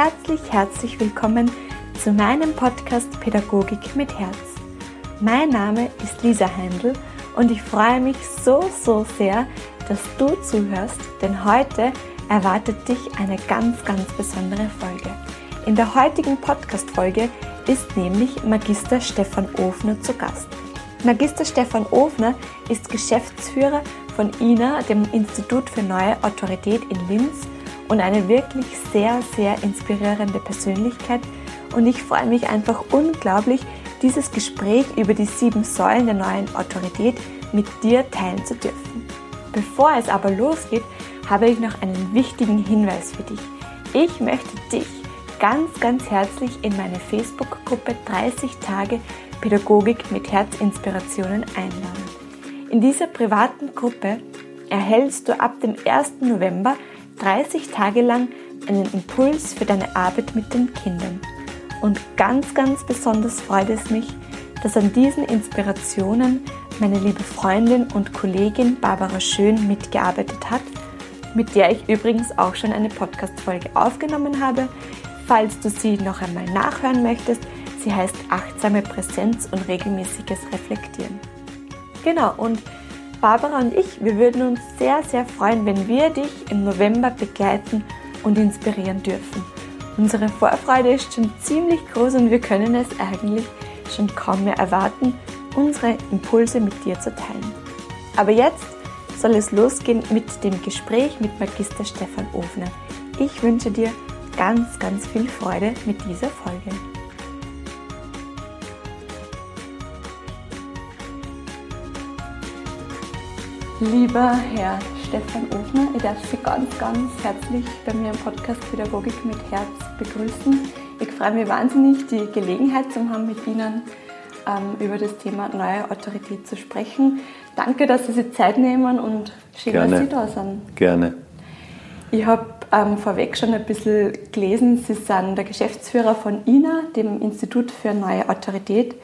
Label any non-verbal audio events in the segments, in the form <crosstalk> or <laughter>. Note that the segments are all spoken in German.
Herzlich, herzlich willkommen zu meinem Podcast Pädagogik mit Herz. Mein Name ist Lisa Heindl und ich freue mich so, so sehr, dass du zuhörst, denn heute erwartet dich eine ganz, ganz besondere Folge. In der heutigen Podcast-Folge ist nämlich Magister Stefan Ofner zu Gast. Magister Stefan Ofner ist Geschäftsführer von INA, dem Institut für Neue Autorität in Linz und eine wirklich sehr, sehr inspirierende Persönlichkeit. Und ich freue mich einfach unglaublich, dieses Gespräch über die sieben Säulen der neuen Autorität mit dir teilen zu dürfen. Bevor es aber losgeht, habe ich noch einen wichtigen Hinweis für dich. Ich möchte dich ganz, ganz herzlich in meine Facebook-Gruppe 30 Tage Pädagogik mit Herzinspirationen einladen. In dieser privaten Gruppe erhältst du ab dem 1. November 30 Tage lang einen Impuls für deine Arbeit mit den Kindern. Und ganz, ganz besonders freut es mich, dass an diesen Inspirationen meine liebe Freundin und Kollegin Barbara Schön mitgearbeitet hat, mit der ich übrigens auch schon eine Podcast-Folge aufgenommen habe. Falls du sie noch einmal nachhören möchtest, sie heißt Achtsame Präsenz und regelmäßiges Reflektieren. Genau, und Barbara und ich, wir würden uns sehr, sehr freuen, wenn wir dich im November begleiten und inspirieren dürfen. Unsere Vorfreude ist schon ziemlich groß und wir können es eigentlich schon kaum mehr erwarten, unsere Impulse mit dir zu teilen. Aber jetzt soll es losgehen mit dem Gespräch mit Magister Stefan Ofner. Ich wünsche dir ganz, ganz viel Freude mit dieser Folge. Lieber Herr Stefan Ofner, ich darf Sie ganz, ganz herzlich bei mir im Podcast Pädagogik mit Herz begrüßen. Ich freue mich wahnsinnig, die Gelegenheit zu haben, mit Ihnen ähm, über das Thema neue Autorität zu sprechen. Danke, dass Sie sich Zeit nehmen und schön, Gerne. dass Sie da sind. Gerne. Ich habe ähm, vorweg schon ein bisschen gelesen, Sie sind der Geschäftsführer von INA, dem Institut für neue Autorität.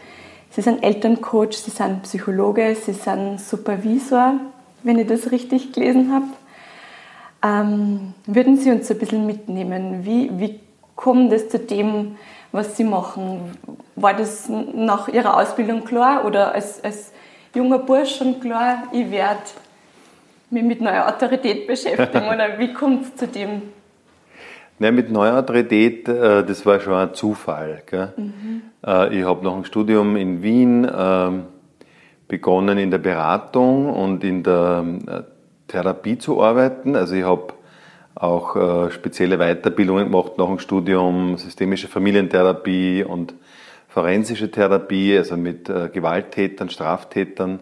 Sie sind Elterncoach, Sie sind Psychologe, Sie sind Supervisor wenn ich das richtig gelesen habe. Ähm, würden Sie uns ein bisschen mitnehmen? Wie, wie kommt es zu dem, was Sie machen? War das nach Ihrer Ausbildung klar oder als, als junger Bursch schon klar, ich werde mich mit neuer Autorität <laughs> beschäftigen? oder wie kommt es zu dem? Nein, mit neuer Autorität, äh, das war schon ein Zufall. Mhm. Äh, ich habe nach dem Studium in Wien ähm, begonnen in der Beratung und in der äh, Therapie zu arbeiten. Also ich habe auch äh, spezielle Weiterbildungen gemacht nach dem Studium, systemische Familientherapie und forensische Therapie, also mit äh, Gewalttätern, Straftätern.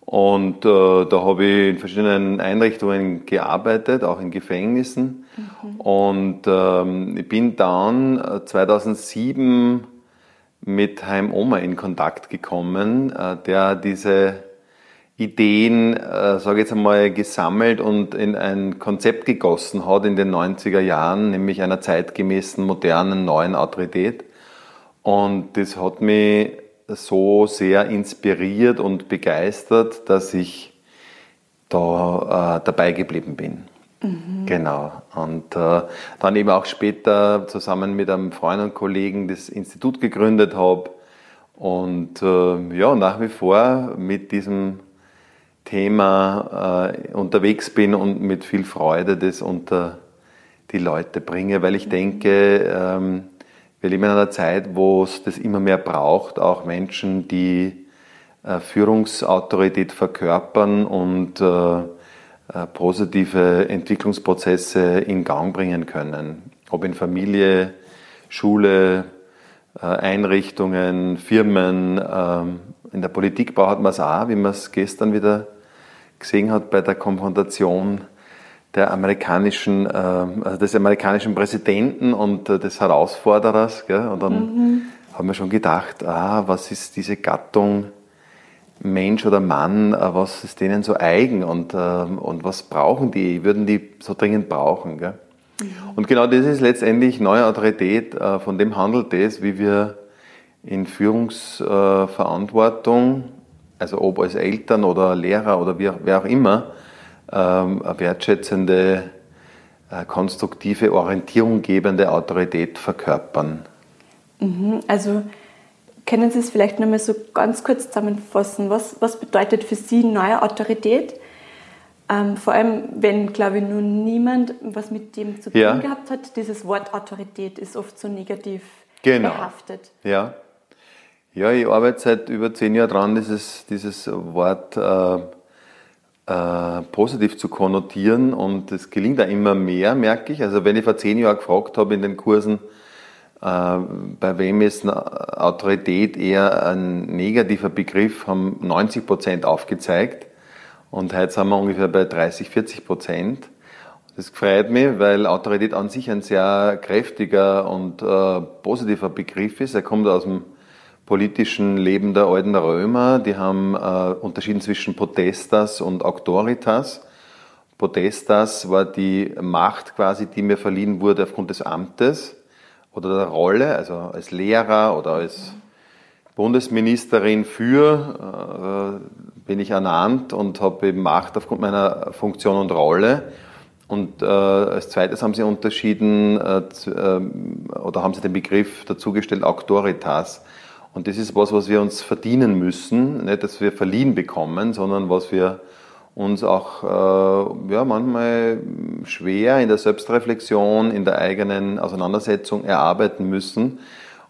Und äh, da habe ich in verschiedenen Einrichtungen gearbeitet, auch in Gefängnissen. Mhm. Und ähm, ich bin dann 2007 mit Heim Oma in Kontakt gekommen, äh, der diese Ideen, äh, sage ich jetzt einmal, gesammelt und in ein Konzept gegossen hat in den 90er Jahren, nämlich einer zeitgemäßen, modernen, neuen Autorität. Und das hat mich so sehr inspiriert und begeistert, dass ich da äh, dabei geblieben bin. Mhm. Genau. Und äh, dann eben auch später zusammen mit einem Freund und Kollegen das Institut gegründet habe und äh, ja, nach wie vor mit diesem Thema äh, unterwegs bin und mit viel Freude das unter die Leute bringe, weil ich denke, ähm, wir leben in einer Zeit, wo es das immer mehr braucht, auch Menschen, die äh, Führungsautorität verkörpern und äh, äh, positive Entwicklungsprozesse in Gang bringen können. Ob in Familie, Schule, äh, Einrichtungen, Firmen, ähm, in der Politik braucht man es auch, wie man es gestern wieder gesehen hat bei der Konfrontation der amerikanischen, also des amerikanischen Präsidenten und äh, des Herausforderers. Und dann mhm. haben wir schon gedacht, ah, was ist diese Gattung Mensch oder Mann, äh, was ist denen so eigen und, ähm, und was brauchen die, würden die so dringend brauchen. Gell? Mhm. Und genau das ist letztendlich neue Autorität, äh, von dem handelt es, wie wir in Führungsverantwortung, also ob als Eltern oder Lehrer oder wer auch immer, ähm, eine wertschätzende äh, konstruktive, orientierunggebende Autorität verkörpern. Mhm, also können Sie es vielleicht nochmal so ganz kurz zusammenfassen? Was, was bedeutet für Sie neue Autorität? Ähm, vor allem, wenn, glaube ich, nun niemand was mit dem zu tun ja. gehabt hat. Dieses Wort Autorität ist oft so negativ genau. behaftet. Ja. Ja, ich arbeite seit über zehn Jahren daran, dieses, dieses Wort äh, äh, positiv zu konnotieren und es gelingt auch immer mehr, merke ich. Also wenn ich vor zehn Jahren gefragt habe in den Kursen, bei wem ist Autorität eher ein negativer Begriff, haben 90 Prozent aufgezeigt und heute sind wir ungefähr bei 30, 40 Prozent. Das freut mich, weil Autorität an sich ein sehr kräftiger und äh, positiver Begriff ist. Er kommt aus dem politischen Leben der alten Römer. Die haben äh, unterschieden zwischen Potestas und Auctoritas. Potestas war die Macht quasi, die mir verliehen wurde aufgrund des Amtes oder der Rolle, also als Lehrer oder als Bundesministerin für äh, bin ich ernannt und habe eben Macht aufgrund meiner Funktion und Rolle. Und äh, als zweites haben sie unterschieden äh, äh, oder haben sie den Begriff dazugestellt Auctoritas. Und das ist was, was wir uns verdienen müssen, nicht, dass wir verliehen bekommen, sondern was wir uns auch äh, ja, manchmal schwer in der Selbstreflexion, in der eigenen Auseinandersetzung erarbeiten müssen.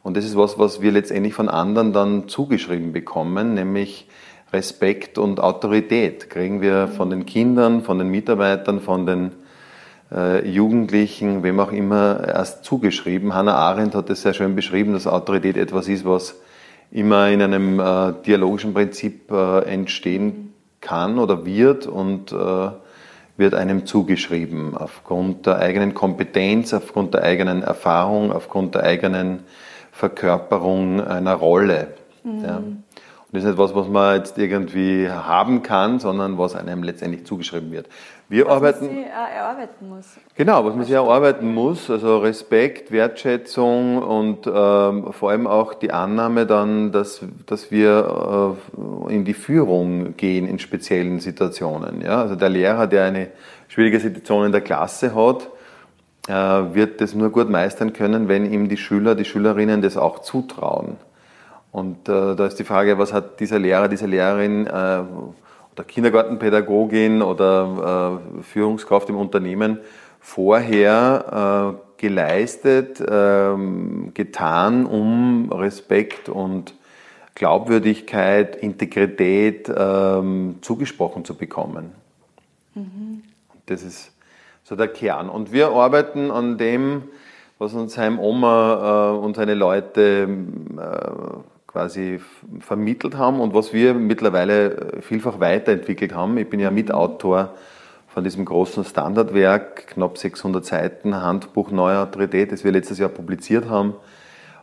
Und das ist was, was wir letztendlich von anderen dann zugeschrieben bekommen, nämlich Respekt und Autorität kriegen wir von den Kindern, von den Mitarbeitern, von den äh, Jugendlichen, wem auch immer, erst zugeschrieben. Hannah Arendt hat es sehr schön beschrieben, dass Autorität etwas ist, was immer in einem äh, dialogischen Prinzip äh, entstehen kann oder wird und äh, wird einem zugeschrieben aufgrund der eigenen Kompetenz, aufgrund der eigenen Erfahrung, aufgrund der eigenen Verkörperung einer Rolle. Mhm. Ja. Und das ist nicht was, was man jetzt irgendwie haben kann, sondern was einem letztendlich zugeschrieben wird. Wir was arbeiten. Man sich erarbeiten muss. Genau, was man sich erarbeiten muss, also Respekt, Wertschätzung und ähm, vor allem auch die Annahme dann, dass, dass wir äh, in die Führung gehen in speziellen Situationen. Ja? Also der Lehrer, der eine schwierige Situation in der Klasse hat, äh, wird das nur gut meistern können, wenn ihm die Schüler, die Schülerinnen das auch zutrauen. Und äh, da ist die Frage, was hat dieser Lehrer, diese Lehrerin oder Kindergartenpädagogin oder äh, Führungskraft im Unternehmen vorher äh, geleistet, ähm, getan, um Respekt und Glaubwürdigkeit, Integrität ähm, zugesprochen zu bekommen. Mhm. Das ist so der Kern. Und wir arbeiten an dem, was uns Heim Oma äh, und seine Leute äh, quasi vermittelt haben und was wir mittlerweile äh, vielfach weiterentwickelt haben. Ich bin ja Mitautor von diesem großen Standardwerk, knapp 600 Seiten, Handbuch Neue Autorität, das wir letztes Jahr publiziert haben,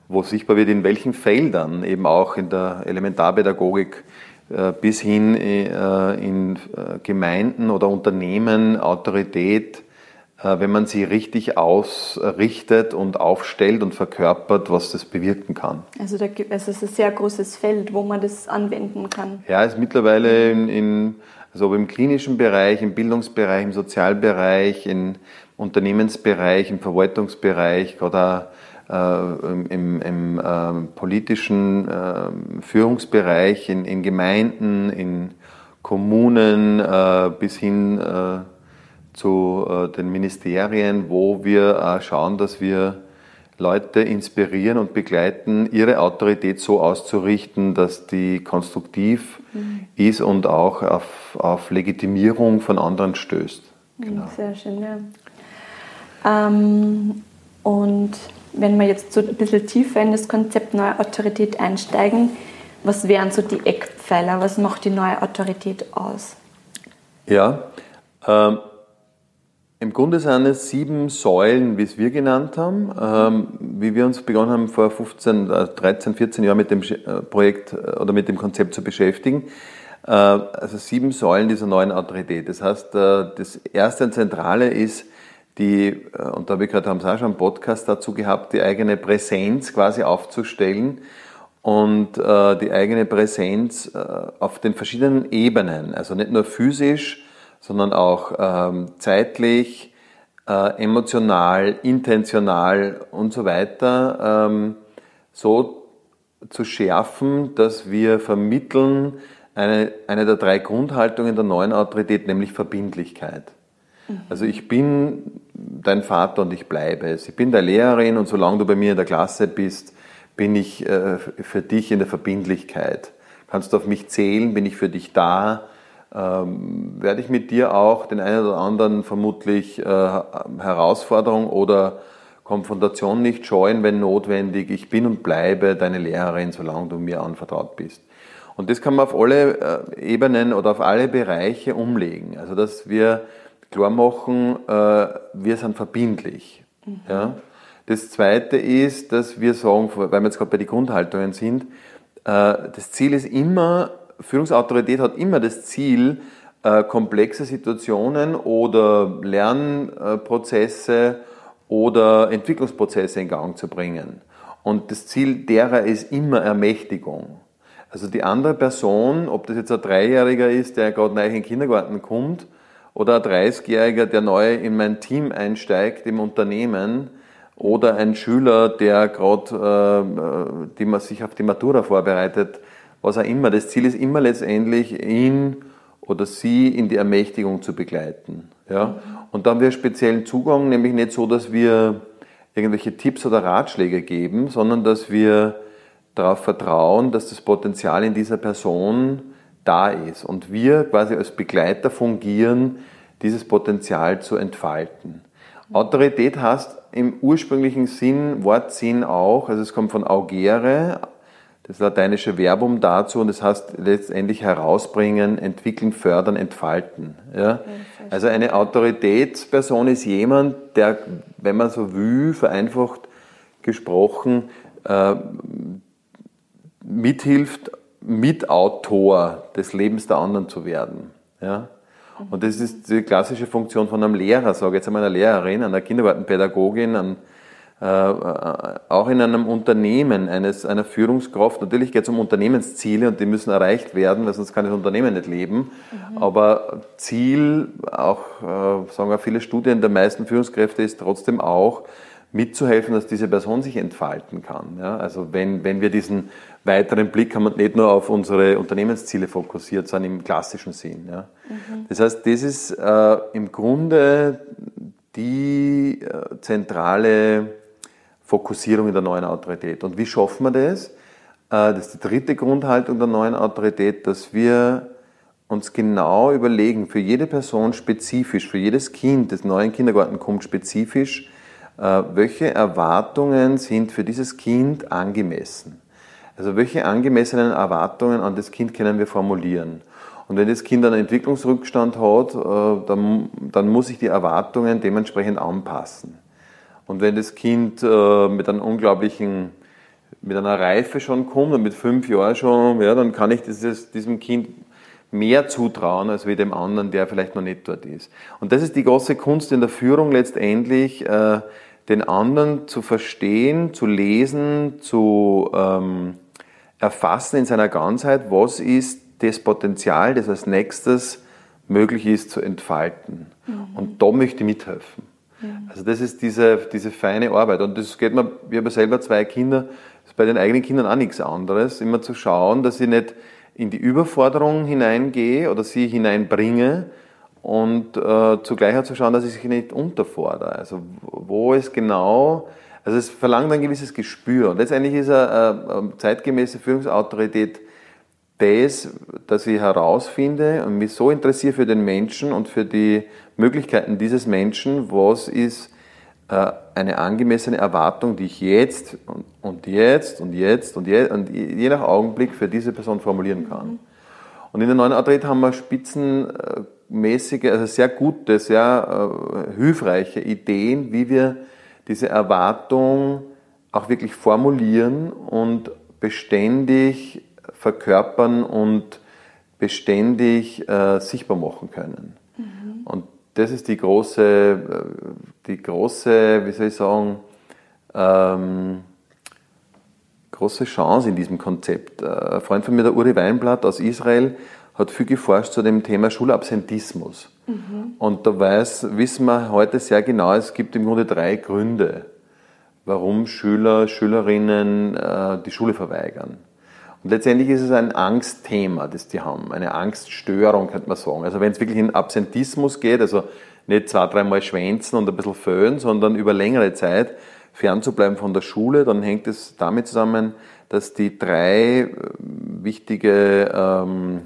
wo sichtbar wird, in welchen Feldern, eben auch in der Elementarpädagogik, äh, bis hin äh, in Gemeinden oder Unternehmen Autorität wenn man sie richtig ausrichtet und aufstellt und verkörpert, was das bewirken kann. Also, da gibt, also es ist ein sehr großes Feld, wo man das anwenden kann. Ja, es ist mittlerweile in, in also im klinischen Bereich, im Bildungsbereich, im Sozialbereich, im Unternehmensbereich, im Verwaltungsbereich oder äh, im, im äh, politischen äh, Führungsbereich, in, in, Gemeinden, in Kommunen äh, bis hin äh, zu äh, den Ministerien, wo wir äh, schauen, dass wir Leute inspirieren und begleiten, ihre Autorität so auszurichten, dass die konstruktiv mhm. ist und auch auf, auf, Legitimierung von anderen stößt. Mhm, genau. Sehr schön, ja. Ähm, und wenn wir jetzt so ein bisschen tiefer in das Konzept neue Autorität einsteigen, was wären so die Eckpfeiler? Was macht die neue Autorität aus? Ja, ähm, im Grunde sind es sieben Säulen, wie es wir genannt haben. Ähm, wie wir uns begonnen haben, vor 15, 13, 14 Jahren mit dem äh, Projekt äh, oder mit dem Konzept zu beschäftigen. Äh, also sieben Säulen dieser neuen Autorität. Das heißt, das erste und zentrale ist die, und da habe ich gerade, haben Sie auch schon einen Podcast dazu gehabt, die eigene Präsenz quasi aufzustellen und die eigene Präsenz auf den verschiedenen Ebenen, also nicht nur physisch, sondern auch ähm, zeitlich, äh, emotional, intentional und so weiter ähm, so zu schärfen, dass wir vermitteln eine, eine der drei Grundhaltungen der neuen Autorität, nämlich Verbindlichkeit. Mhm. Also ich bin dein Vater und ich bleibe es. Ich bin deine Lehrerin und solange du bei mir in der Klasse bist, bin ich äh, für dich in der Verbindlichkeit. Kannst du auf mich zählen, bin ich für dich da, ähm, werde ich mit dir auch den einen oder anderen vermutlich äh, Herausforderung oder Konfrontation nicht scheuen, wenn notwendig. Ich bin und bleibe deine Lehrerin, solange du mir anvertraut bist. Und das kann man auf alle äh, Ebenen oder auf alle Bereiche umlegen. Also, dass wir klar machen, äh, wir sind verbindlich. Mhm. Ja? Das Zweite ist, dass wir sagen, weil wir jetzt gerade bei den Grundhaltungen sind, äh, das Ziel ist immer, Führungsautorität hat immer das Ziel, komplexe Situationen oder Lernprozesse oder Entwicklungsprozesse in Gang zu bringen. Und das Ziel derer ist immer Ermächtigung. Also die andere Person, ob das jetzt ein Dreijähriger ist, der gerade neu in den Kindergarten kommt, oder ein 30-Jähriger, der neu in mein Team einsteigt im Unternehmen, oder ein Schüler, der gerade äh, die sich auf die Matura vorbereitet, was auch immer. Das Ziel ist immer letztendlich, ihn oder sie in die Ermächtigung zu begleiten. Ja? Und da haben wir speziellen Zugang, nämlich nicht so, dass wir irgendwelche Tipps oder Ratschläge geben, sondern dass wir darauf vertrauen, dass das Potenzial in dieser Person da ist und wir quasi als Begleiter fungieren, dieses Potenzial zu entfalten. Autorität heißt im ursprünglichen Sinn, Wortsinn auch, also es kommt von augere, das lateinische Verbum dazu und das heißt letztendlich herausbringen, entwickeln, fördern, entfalten. Ja? Also eine Autoritätsperson ist jemand, der, wenn man so will, vereinfacht gesprochen, äh, mithilft, Mitautor des Lebens der anderen zu werden. Ja? Und das ist die klassische Funktion von einem Lehrer, sage ich jetzt einmal einer Lehrerin, einer Kindergartenpädagogin, äh, auch in einem Unternehmen, eines, einer Führungskraft. Natürlich geht es um Unternehmensziele und die müssen erreicht werden, weil sonst kann das Unternehmen nicht leben. Mhm. Aber Ziel, auch äh, sagen auch viele Studien der meisten Führungskräfte, ist trotzdem auch, mitzuhelfen, dass diese Person sich entfalten kann. Ja? Also wenn, wenn wir diesen weiteren Blick haben und nicht nur auf unsere Unternehmensziele fokussiert, sondern im klassischen Sinn. Ja? Mhm. Das heißt, das ist äh, im Grunde die äh, zentrale Fokussierung in der neuen Autorität. Und wie schaffen wir das? Äh, das ist die dritte Grundhaltung der neuen Autorität, dass wir uns genau überlegen, für jede Person spezifisch, für jedes Kind, das neuen Kindergarten kommt, spezifisch, äh, welche Erwartungen sind für dieses Kind angemessen. Also welche angemessenen Erwartungen an das Kind können wir formulieren. Und wenn das Kind einen Entwicklungsrückstand hat, äh, dann, dann muss ich die Erwartungen dementsprechend anpassen. Und wenn das Kind äh, mit einem unglaublichen, mit einer Reife schon kommt und mit fünf Jahren schon, ja, dann kann ich dieses, diesem Kind mehr zutrauen als wie dem anderen, der vielleicht noch nicht dort ist. Und das ist die große Kunst in der Führung letztendlich, äh, den anderen zu verstehen, zu lesen, zu ähm, erfassen in seiner Ganzheit, was ist das Potenzial, das als nächstes möglich ist zu entfalten. Mhm. Und da möchte ich mithelfen. Mhm. Also das ist diese, diese feine Arbeit. Und das geht mir, ich habe selber zwei Kinder, ist bei den eigenen Kindern auch nichts anderes, immer zu schauen, dass ich nicht in die Überforderung hineingehe oder sie hineinbringe und äh, zugleich auch zu schauen, dass ich sich nicht unterfordere. Also wo es genau, also es verlangt ein gewisses Gespür. Und letztendlich ist eine, eine zeitgemäße Führungsautorität das, dass ich herausfinde und mich so interessiere für den Menschen und für die Möglichkeiten dieses Menschen, was ist äh, eine angemessene Erwartung, die ich jetzt und jetzt und jetzt und je, und je nach Augenblick für diese Person formulieren kann. Und in der neuen Autorität haben wir spitzenmäßige, also sehr gute, sehr äh, hilfreiche Ideen, wie wir diese Erwartung auch wirklich formulieren und beständig verkörpern und beständig äh, sichtbar machen können. Mhm. Und das ist die große, äh, die große, wie soll ich sagen, ähm, große Chance in diesem Konzept. Äh, ein Freund von mir, der Uri Weinblatt aus Israel, hat viel geforscht zu dem Thema Schulabsentismus. Mhm. Und da weiß, wissen wir heute sehr genau, es gibt im Grunde drei Gründe, warum Schüler, Schülerinnen äh, die Schule verweigern. Und letztendlich ist es ein Angstthema, das die haben, eine Angststörung, könnte man sagen. Also wenn es wirklich in Absentismus geht, also nicht zwei, dreimal schwänzen und ein bisschen föhnen, sondern über längere Zeit fernzubleiben von der Schule, dann hängt es damit zusammen, dass die drei äh, wichtige ähm,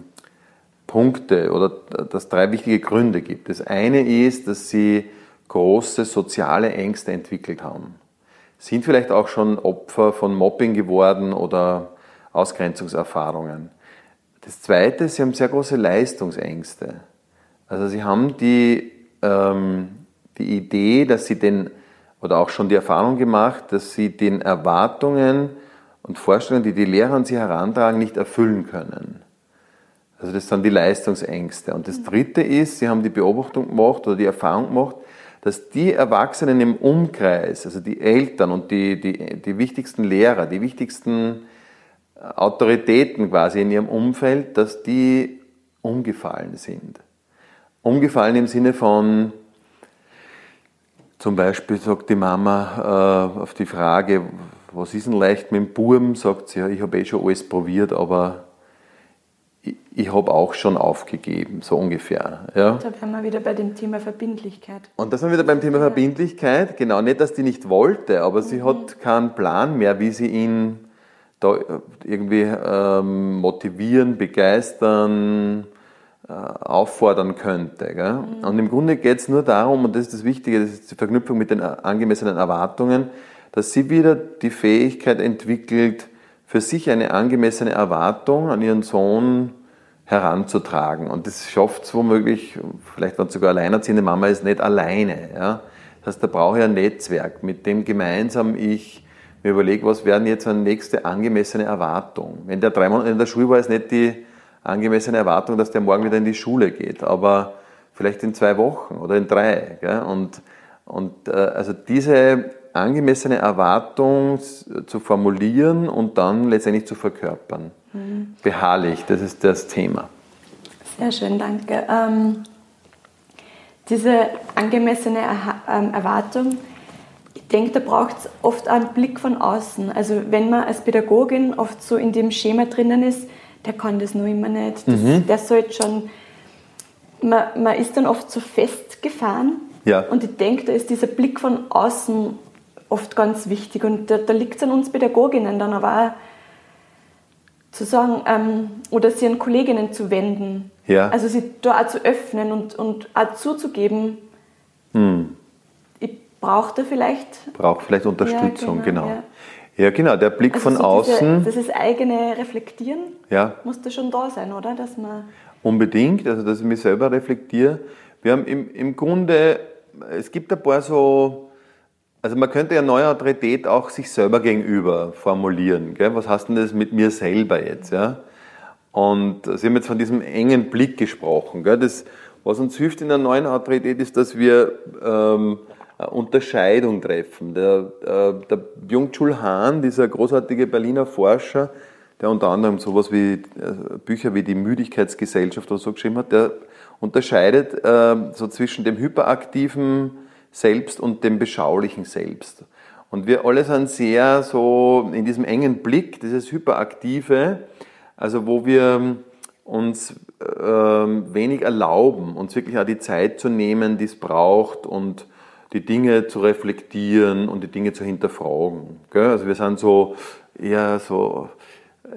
Punkte oder dass drei wichtige Gründe gibt. Das eine ist, dass sie große soziale Ängste entwickelt haben. Sind vielleicht auch schon Opfer von Mobbing geworden oder Ausgrenzungserfahrungen. Das zweite, sie haben sehr große Leistungsängste. Also sie haben die, ähm, die Idee, dass sie den, oder auch schon die Erfahrung gemacht, dass sie den Erwartungen und Vorstellungen, die die Lehrer an sie herantragen, nicht erfüllen können. Also das sind die Leistungsängste. Und das Dritte ist, sie haben die Beobachtung gemacht oder die Erfahrung gemacht, dass die Erwachsenen im Umkreis, also die Eltern und die, die, die wichtigsten Lehrer, die wichtigsten Autoritäten quasi in ihrem Umfeld, dass die umgefallen sind. Umgefallen im Sinne von, zum Beispiel sagt die Mama äh, auf die Frage, was ist denn leicht mit dem Burm, sagt sie, ja, ich habe eh schon alles probiert, aber ich, ich habe auch schon aufgegeben, so ungefähr. Ja. Da wären wir wieder bei dem Thema Verbindlichkeit. Und da sind wir wieder beim Thema Verbindlichkeit, genau, nicht, dass die nicht wollte, aber mhm. sie hat keinen Plan mehr, wie sie ihn da irgendwie ähm, motivieren, begeistern, äh, auffordern könnte. Mhm. Und im Grunde geht es nur darum, und das ist das Wichtige, das ist die Verknüpfung mit den angemessenen Erwartungen, dass sie wieder die Fähigkeit entwickelt, für sich eine angemessene Erwartung an ihren Sohn heranzutragen. Und das schafft es womöglich, vielleicht wenn sogar alleinerziehende Mama ist, nicht alleine. Ja? Das heißt, da brauche ich ein Netzwerk, mit dem gemeinsam ich mir überlege, was wäre jetzt eine nächste angemessene Erwartung. Wenn der drei Monate in der Schule war, ist nicht die angemessene Erwartung, dass der morgen wieder in die Schule geht, aber vielleicht in zwei Wochen oder in drei. Gell? Und, und äh, also diese angemessene Erwartung zu formulieren und dann letztendlich zu verkörpern. Mhm. Beharrlich, das ist das Thema. Sehr schön, danke. Ähm, diese angemessene ähm, Erwartung, ich denke, da braucht es oft einen Blick von außen. Also wenn man als Pädagogin oft so in dem Schema drinnen ist, der kann das noch immer nicht, das, mhm. der sollte schon, man, man ist dann oft so festgefahren ja. und ich denke, da ist dieser Blick von außen oft ganz wichtig und da, da liegt es an uns Pädagoginnen dann aber auch zu sagen ähm, oder sie an Kolleginnen zu wenden. Ja. Also sie da auch zu öffnen und, und auch zuzugeben, hm braucht er vielleicht. Braucht vielleicht Unterstützung, ja, genau. genau. Ja. ja. genau, der Blick also von so außen. Diese, das eigene Reflektieren ja. muss da schon da sein, oder? Dass man Unbedingt, also dass ich mich selber reflektiere. Wir haben im, im Grunde, es gibt ein paar so, also man könnte ja neue Autorität auch sich selber gegenüber formulieren. Gell? Was heißt denn das mit mir selber jetzt? Ja? Und Sie haben jetzt von diesem engen Blick gesprochen. Gell? Das, was uns hilft in der neuen Autorität ist, dass wir ähm, Unterscheidung treffen. Der, äh, der Byung-Chul Han, dieser großartige Berliner Forscher, der unter anderem sowas wie äh, Bücher wie die Müdigkeitsgesellschaft oder so geschrieben hat, der unterscheidet äh, so zwischen dem hyperaktiven Selbst und dem beschaulichen Selbst. Und wir alle sind sehr so in diesem engen Blick, dieses hyperaktive, also wo wir uns äh, wenig erlauben, uns wirklich auch die Zeit zu nehmen, die es braucht und die Dinge zu reflektieren und die Dinge zu hinterfragen. Also wir sind so eher so,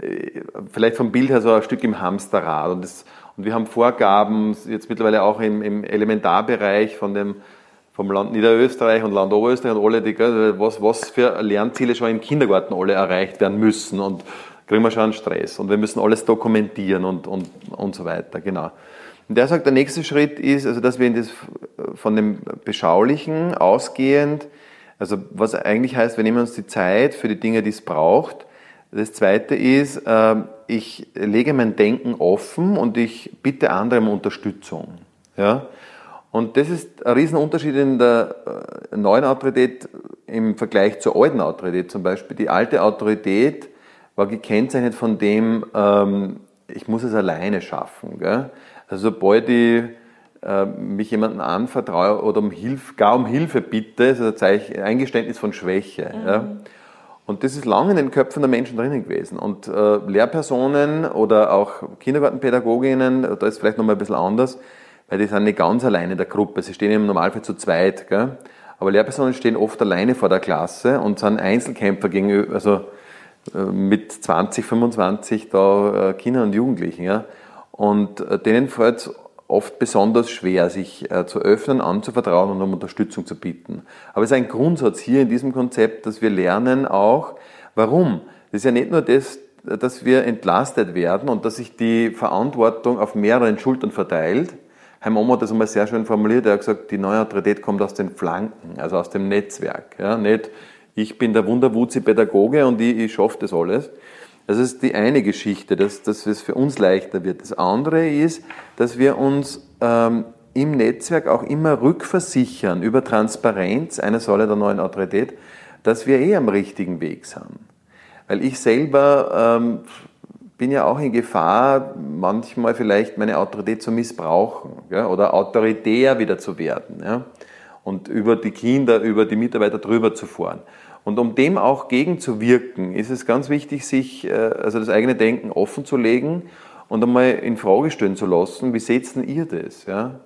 äh, vielleicht vom Bild her so ein Stück im Hamsterrad. Und, das, und wir haben Vorgaben, jetzt mittlerweile auch im, im Elementarbereich von dem, vom Land Niederösterreich und Land Oberösterreich und alle, die, was, was für Lernziele schon im Kindergarten alle erreicht werden müssen. Und kriegen wir schon einen Stress. Und wir müssen alles dokumentieren und, und, und so weiter. Genau. Und der sagt, der nächste Schritt ist, also dass wir in das, von dem Beschaulichen ausgehend, also was eigentlich heißt, wir nehmen uns die Zeit für die Dinge, die es braucht. Das zweite ist, ähm, ich lege mein Denken offen und ich bitte andere um Unterstützung. Ja? Und das ist ein Riesenunterschied in der äh, neuen Autorität im Vergleich zur alten Autorität zum Beispiel. Die alte Autorität war gekennzeichnet von dem, ähm, ich muss es alleine schaffen. Gell? Also sobald ich äh, mich jemandem anvertraue oder um Hilfe, gar um Hilfe bitte, ist ein Zeichen, Eingeständnis von Schwäche. Mhm. Ja? Und das ist lange in den Köpfen der Menschen drinnen gewesen. Und äh, Lehrpersonen oder auch Kindergartenpädagoginnen, da ist vielleicht nochmal ein bisschen anders, weil die sind nicht ganz alleine in der Gruppe. Sie stehen im Normalfall zu zweit. Gell? Aber Lehrpersonen stehen oft alleine vor der Klasse und sind Einzelkämpfer gegenüber, also äh, mit 20, 25 da äh, Kindern und Jugendlichen. Ja? Und äh, denen fällt es oft besonders schwer, sich äh, zu öffnen, anzuvertrauen und um Unterstützung zu bieten. Aber es ist ein Grundsatz hier in diesem Konzept, dass wir lernen auch, warum. Es ist ja nicht nur das, dass wir entlastet werden und dass sich die Verantwortung auf mehreren Schultern verteilt. Herr Momo hat das einmal sehr schön formuliert. Er hat gesagt, die neue Autorität kommt aus den Flanken, also aus dem Netzwerk. Ja, nicht, ich bin der Wunderwuzi-Pädagoge und ich, ich schaffe das alles, das ist die eine Geschichte, dass, dass es für uns leichter wird. Das andere ist, dass wir uns ähm, im Netzwerk auch immer rückversichern über Transparenz, eine Säule der neuen Autorität, dass wir eh am richtigen Weg sind. Weil ich selber ähm, bin ja auch in Gefahr, manchmal vielleicht meine Autorität zu missbrauchen ja, oder autoritär wieder zu werden ja, und über die Kinder, über die Mitarbeiter drüber zu fahren. Und um dem auch gegenzuwirken, ist es ganz wichtig, sich äh, also das eigene Denken offen zu legen und einmal in Frage stellen zu lassen, wie seht denn ihr das? Ja?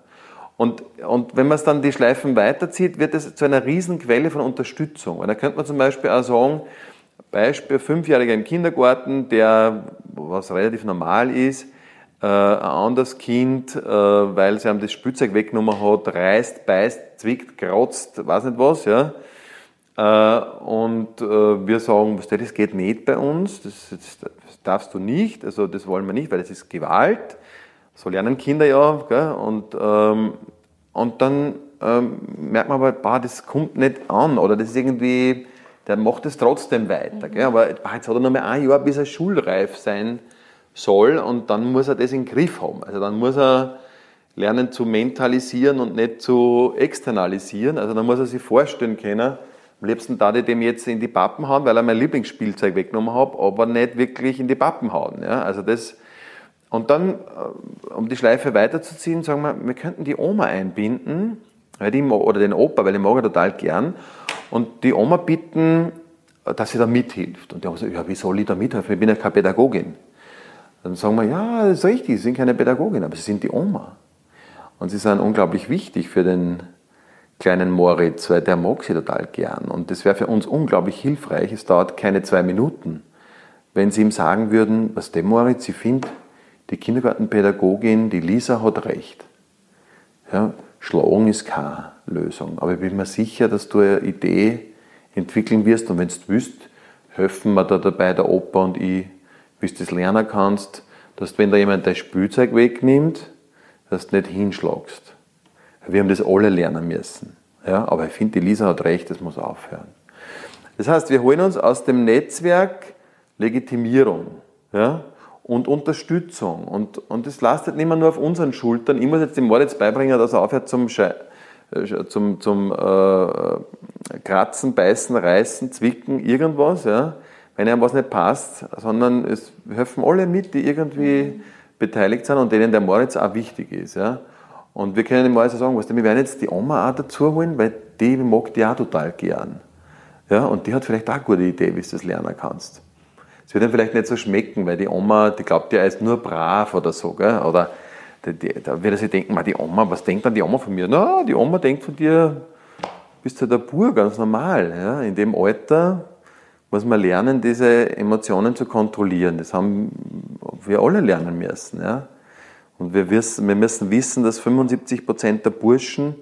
Und, und wenn man es dann die Schleifen weiterzieht, wird es zu einer Riesenquelle von Unterstützung. Und da könnte man zum Beispiel auch sagen, Beispiel, Fünfjähriger im Kindergarten, der, was relativ normal ist, äh, ein anderes Kind, äh, weil sie ihm das Spielzeug weggenommen hat, reißt, beißt, zwickt, kratzt, weiß nicht was, ja, und äh, wir sagen, das geht nicht bei uns, das, das, darfst du nicht, also das wollen wir nicht, weil das ist Gewalt. So lernen Kinder ja. Gell? Und, ähm, und dann ähm, merkt man aber, bah, das kommt nicht an oder das ist irgendwie, der macht es trotzdem weiter. Gell? Aber jetzt hat er noch mal ein Jahr, bis er schulreif sein soll und dann muss er das in den Griff haben. Also dann muss er lernen zu mentalisieren und nicht zu externalisieren. Also dann muss er sich vorstellen können, am liebsten da ich dem jetzt in die Pappen hauen, weil er mein Lieblingsspielzeug weggenommen hat, aber nicht wirklich in die Pappen hauen. Ja? Also das, und dann, äh, um die Schleife weiterzuziehen, sagen wir, wir könnten die Oma einbinden, weil die, oder den Opa, weil ich mag ihn total gern, und die Oma bitten, dass sie da mithilft. Und die Oma sagt, ja, wie soll ich da mithelfen? Ich bin ja keine Pädagogin. Dann sagen wir, ja, das ist richtig, Sie sind keine Pädagogin, aber Sie sind die Oma. Und Sie sind unglaublich wichtig für den kleinen Moritz, weil der mag sie total gern. Und das wäre für uns unglaublich hilfreich. Es dauert keine zwei Minuten, wenn Sie ihm sagen würden, was der Moritz, ich finde, die Kindergartenpädagogin, die Lisa hat recht. Ja, Schlagen ist keine Lösung. Aber ich bin mir sicher, dass du eine Idee entwickeln wirst und wenn du willst, helfen wir da dabei, der Opa und ich, wie du das lernen kannst, dass wenn da jemand dein Spielzeug wegnimmt, dass du nicht hinschlagst. Wir haben das alle lernen müssen. Ja, aber ich finde, die Lisa hat recht, das muss aufhören. Das heißt, wir holen uns aus dem Netzwerk Legitimierung ja, und Unterstützung. Und, und das lastet nicht mehr nur auf unseren Schultern. Ich muss jetzt dem Moritz beibringen, dass er aufhört zum, Sche äh, zum, zum äh, Kratzen, Beißen, Reißen, Zwicken, irgendwas, ja, wenn einem was nicht passt, sondern es helfen alle mit, die irgendwie beteiligt sind und denen der Moritz auch wichtig ist. Ja. Und wir können ihm also sagen, weißt du, wir werden jetzt die Oma auch dazu holen, weil die mag die auch total gern. Ja, und die hat vielleicht auch eine gute Idee, wie du das lernen kannst. Es wird dann vielleicht nicht so schmecken, weil die Oma, die glaubt ja, er ist nur brav oder so, gell? oder die, die, da wird er sich denken, die Oma, was denkt dann die Oma von mir? Na, die Oma denkt von dir, bist du der Bur, ganz normal. Ja? In dem Alter muss man lernen, diese Emotionen zu kontrollieren. Das haben wir alle lernen müssen. Ja? Und wir, wissen, wir müssen wissen, dass 75 Prozent der Burschen,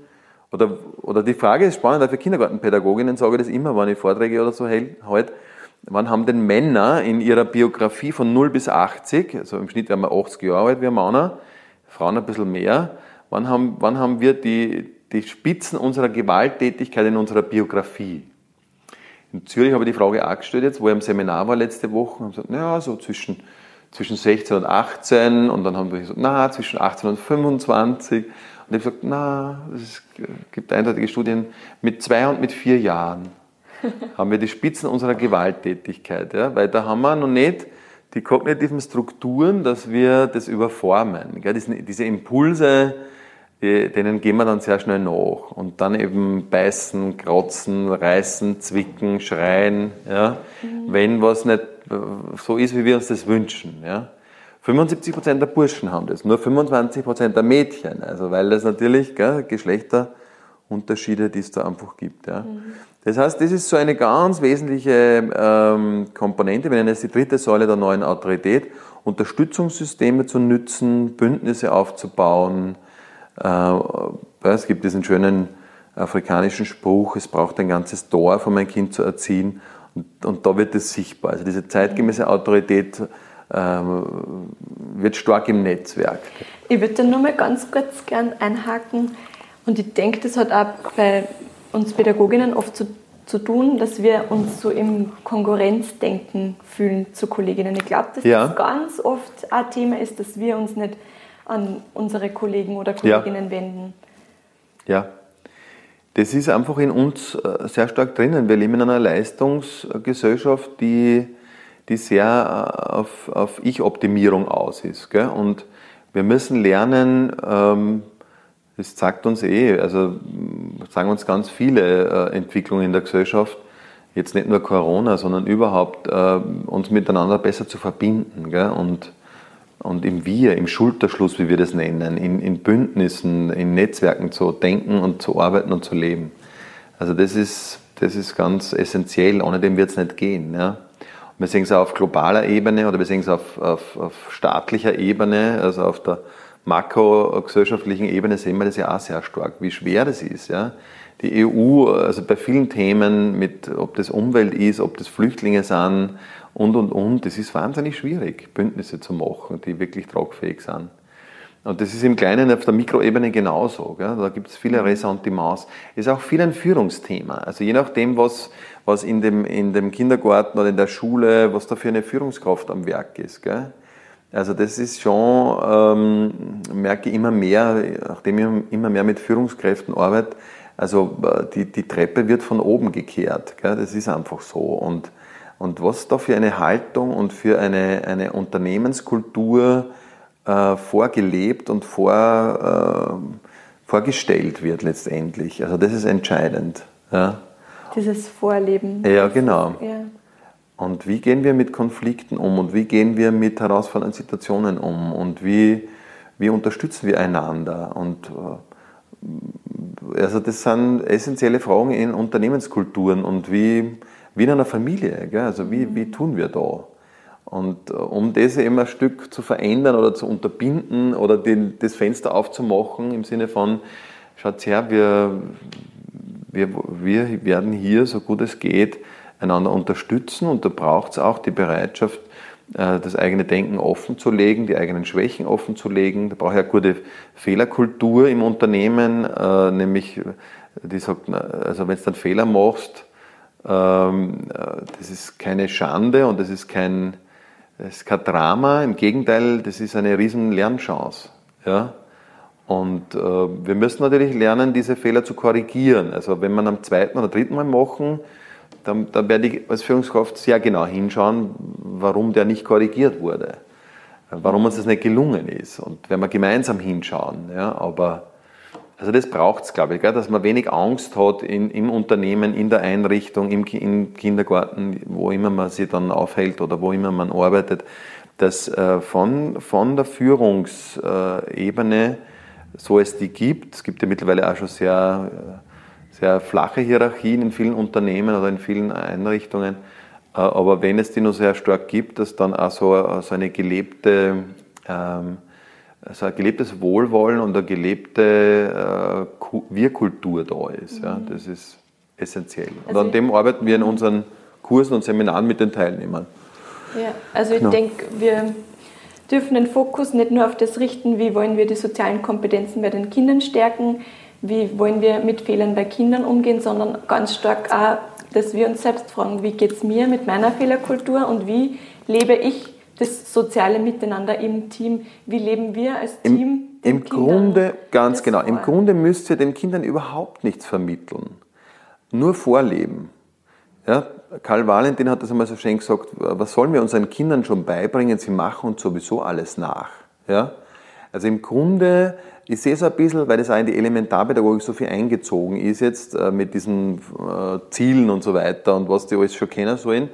oder, oder die Frage ist spannend, für Kindergartenpädagoginnen sage ich das immer, wenn ich Vorträge oder so halte, wann haben denn Männer in ihrer Biografie von 0 bis 80, also im Schnitt werden wir 80 Jahre alt, wir Männer, Frauen ein bisschen mehr, wann haben, wann haben wir die, die Spitzen unserer Gewalttätigkeit in unserer Biografie? In Zürich habe ich die Frage auch gestellt jetzt, wo ich im Seminar war letzte Woche, und gesagt, naja, so zwischen zwischen 16 und 18 und dann haben wir gesagt, na, zwischen 18 und 25. Und ich habe gesagt, na, es gibt eindeutige Studien, mit zwei und mit vier Jahren <laughs> haben wir die Spitzen unserer Gewalttätigkeit, ja, weil da haben wir noch nicht die kognitiven Strukturen, dass wir das überformen. Gell? Diese Impulse, denen gehen wir dann sehr schnell nach. Und dann eben beißen, kratzen, reißen, zwicken, schreien, ja? Mhm. wenn was nicht so ist, wie wir uns das wünschen. Ja? 75% der Burschen haben das, nur 25% der Mädchen. Also weil das natürlich gell, Geschlechterunterschiede, die es da einfach gibt. Ja. Mhm. Das heißt, das ist so eine ganz wesentliche ähm, Komponente, wir nennen es die dritte Säule der neuen Autorität, Unterstützungssysteme zu nützen, Bündnisse aufzubauen. Äh, es gibt diesen schönen afrikanischen Spruch, es braucht ein ganzes Dorf, um ein Kind zu erziehen. Und, und da wird es sichtbar. Also diese zeitgemäße Autorität ähm, wird stark im Netzwerk. Ich würde da nur mal ganz kurz gern einhaken und ich denke, das hat auch bei uns Pädagoginnen oft zu, zu tun, dass wir uns so im Konkurrenzdenken fühlen zu Kolleginnen. Ich glaube, dass ja. das ganz oft ein Thema ist, dass wir uns nicht an unsere Kollegen oder Kolleginnen ja. wenden. Ja, das ist einfach in uns äh, sehr stark drinnen. Wir leben in einer Leistungsgesellschaft, die die sehr äh, auf, auf Ich-Optimierung aus ist. Gell? Und wir müssen lernen, ähm, das sagt uns eh, also sagen uns ganz viele äh, Entwicklungen in der Gesellschaft, jetzt nicht nur Corona, sondern überhaupt äh, uns miteinander besser zu verbinden. Gell? Und, und im Wir, im Schulterschluss, wie wir das nennen, in, in Bündnissen, in Netzwerken zu denken und zu arbeiten und zu leben. Also das ist, das ist ganz essentiell, ohne dem wird es nicht gehen. Ja? Wir sehen es auf globaler Ebene oder wir sehen es auf, auf, auf staatlicher Ebene, also auf der makrogesellschaftlichen Ebene sehen wir das ja auch sehr stark, wie schwer das ist. Ja. Die EU, also bei vielen Themen, mit, ob das Umwelt ist, ob das Flüchtlinge sind und, und, und, das ist wahnsinnig schwierig, Bündnisse zu machen, die wirklich tragfähig sind. Und das ist im Kleinen auf der Mikroebene genauso. Gell? Da gibt es viele Ressentiments. Ist auch viel ein Führungsthema. Also je nachdem, was, was in dem, in dem Kindergarten oder in der Schule, was da für eine Führungskraft am Werk ist. Gell? Also das ist schon, ähm, merke ich immer mehr, nachdem ich immer mehr mit Führungskräften arbeite, also äh, die, die Treppe wird von oben gekehrt. Gell? Das ist einfach so. Und, und was da für eine Haltung und für eine, eine Unternehmenskultur äh, vorgelebt und vor, äh, vorgestellt wird letztendlich. Also das ist entscheidend. Ja? Dieses Vorleben. Ja, genau. Ja. Und wie gehen wir mit Konflikten um und wie gehen wir mit herausfordernden Situationen um und wie, wie unterstützen wir einander? Und äh, also das sind essentielle Fragen in Unternehmenskulturen und wie, wie in einer Familie. Gell? Also wie, wie tun wir da? Und äh, um das eben ein Stück zu verändern oder zu unterbinden oder den, das Fenster aufzumachen im Sinne von, schaut her, wir, wir, wir werden hier, so gut es geht, einander unterstützen und da braucht es auch die Bereitschaft, das eigene Denken offen zu legen, die eigenen Schwächen offen zu legen. Da brauche ich eine gute Fehlerkultur im Unternehmen, äh, nämlich, die sagt, also wenn du einen Fehler machst, ähm, äh, das ist keine Schande und das ist kein, das ist kein Drama, im Gegenteil, das ist eine riesen Lernchance. Ja? Und äh, wir müssen natürlich lernen, diese Fehler zu korrigieren. Also wenn man am zweiten oder dritten Mal machen, dann, dann werde ich als Führungskraft sehr genau hinschauen, warum der nicht korrigiert wurde, warum uns das nicht gelungen ist. Und wenn wir gemeinsam hinschauen, ja, aber also das braucht es, glaube ich, gell, dass man wenig Angst hat in, im Unternehmen, in der Einrichtung, im, im, Kindergarten, wo immer man sich dann aufhält oder wo immer man arbeitet, dass äh, von, von der Führungsebene so es die gibt. Es gibt ja mittlerweile auch schon sehr, sehr flache Hierarchien in vielen Unternehmen oder in vielen Einrichtungen. Äh, aber wenn es die noch sehr stark gibt, dass dann auch so, so eine gelebte, ähm, so ein gelebtes Wohlwollen und eine gelebte äh, Wir-Kultur da ist. Mhm. Ja, das ist essentiell. Und also an dem arbeiten wir in unseren Kursen und Seminaren mit den Teilnehmern. Ja, also ich genau. denke, wir dürfen den Fokus nicht nur auf das richten, wie wollen wir die sozialen Kompetenzen bei den Kindern stärken, wie wollen wir mit Fehlern bei Kindern umgehen, sondern ganz stark auch, dass wir uns selbst fragen, wie geht es mir mit meiner Fehlerkultur und wie lebe ich das soziale Miteinander im Team, wie leben wir als Team. Im, im Grunde, ganz genau, vor. im Grunde müsst ihr den Kindern überhaupt nichts vermitteln, nur vorleben. Ja, Karl Valentin hat das einmal so schön gesagt, was sollen wir unseren Kindern schon beibringen? Sie machen uns sowieso alles nach. Ja? Also im Grunde, ich sehe es ein bisschen, weil das auch in die Elementarpädagogik so viel eingezogen ist jetzt äh, mit diesen äh, Zielen und so weiter und was die alles schon kennen sollen.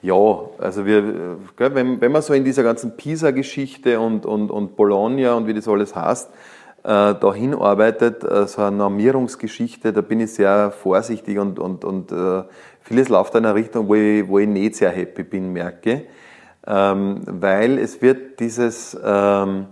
Ja, also wir, gell, wenn, wenn man so in dieser ganzen Pisa-Geschichte und, und, und Bologna und wie das alles heißt, äh, dahin arbeitet, äh, so eine Normierungsgeschichte, da bin ich sehr vorsichtig und, und, und äh, vieles läuft in eine Richtung, wo ich, wo ich nicht sehr happy bin, merke, ähm, weil es wird dieses ähm,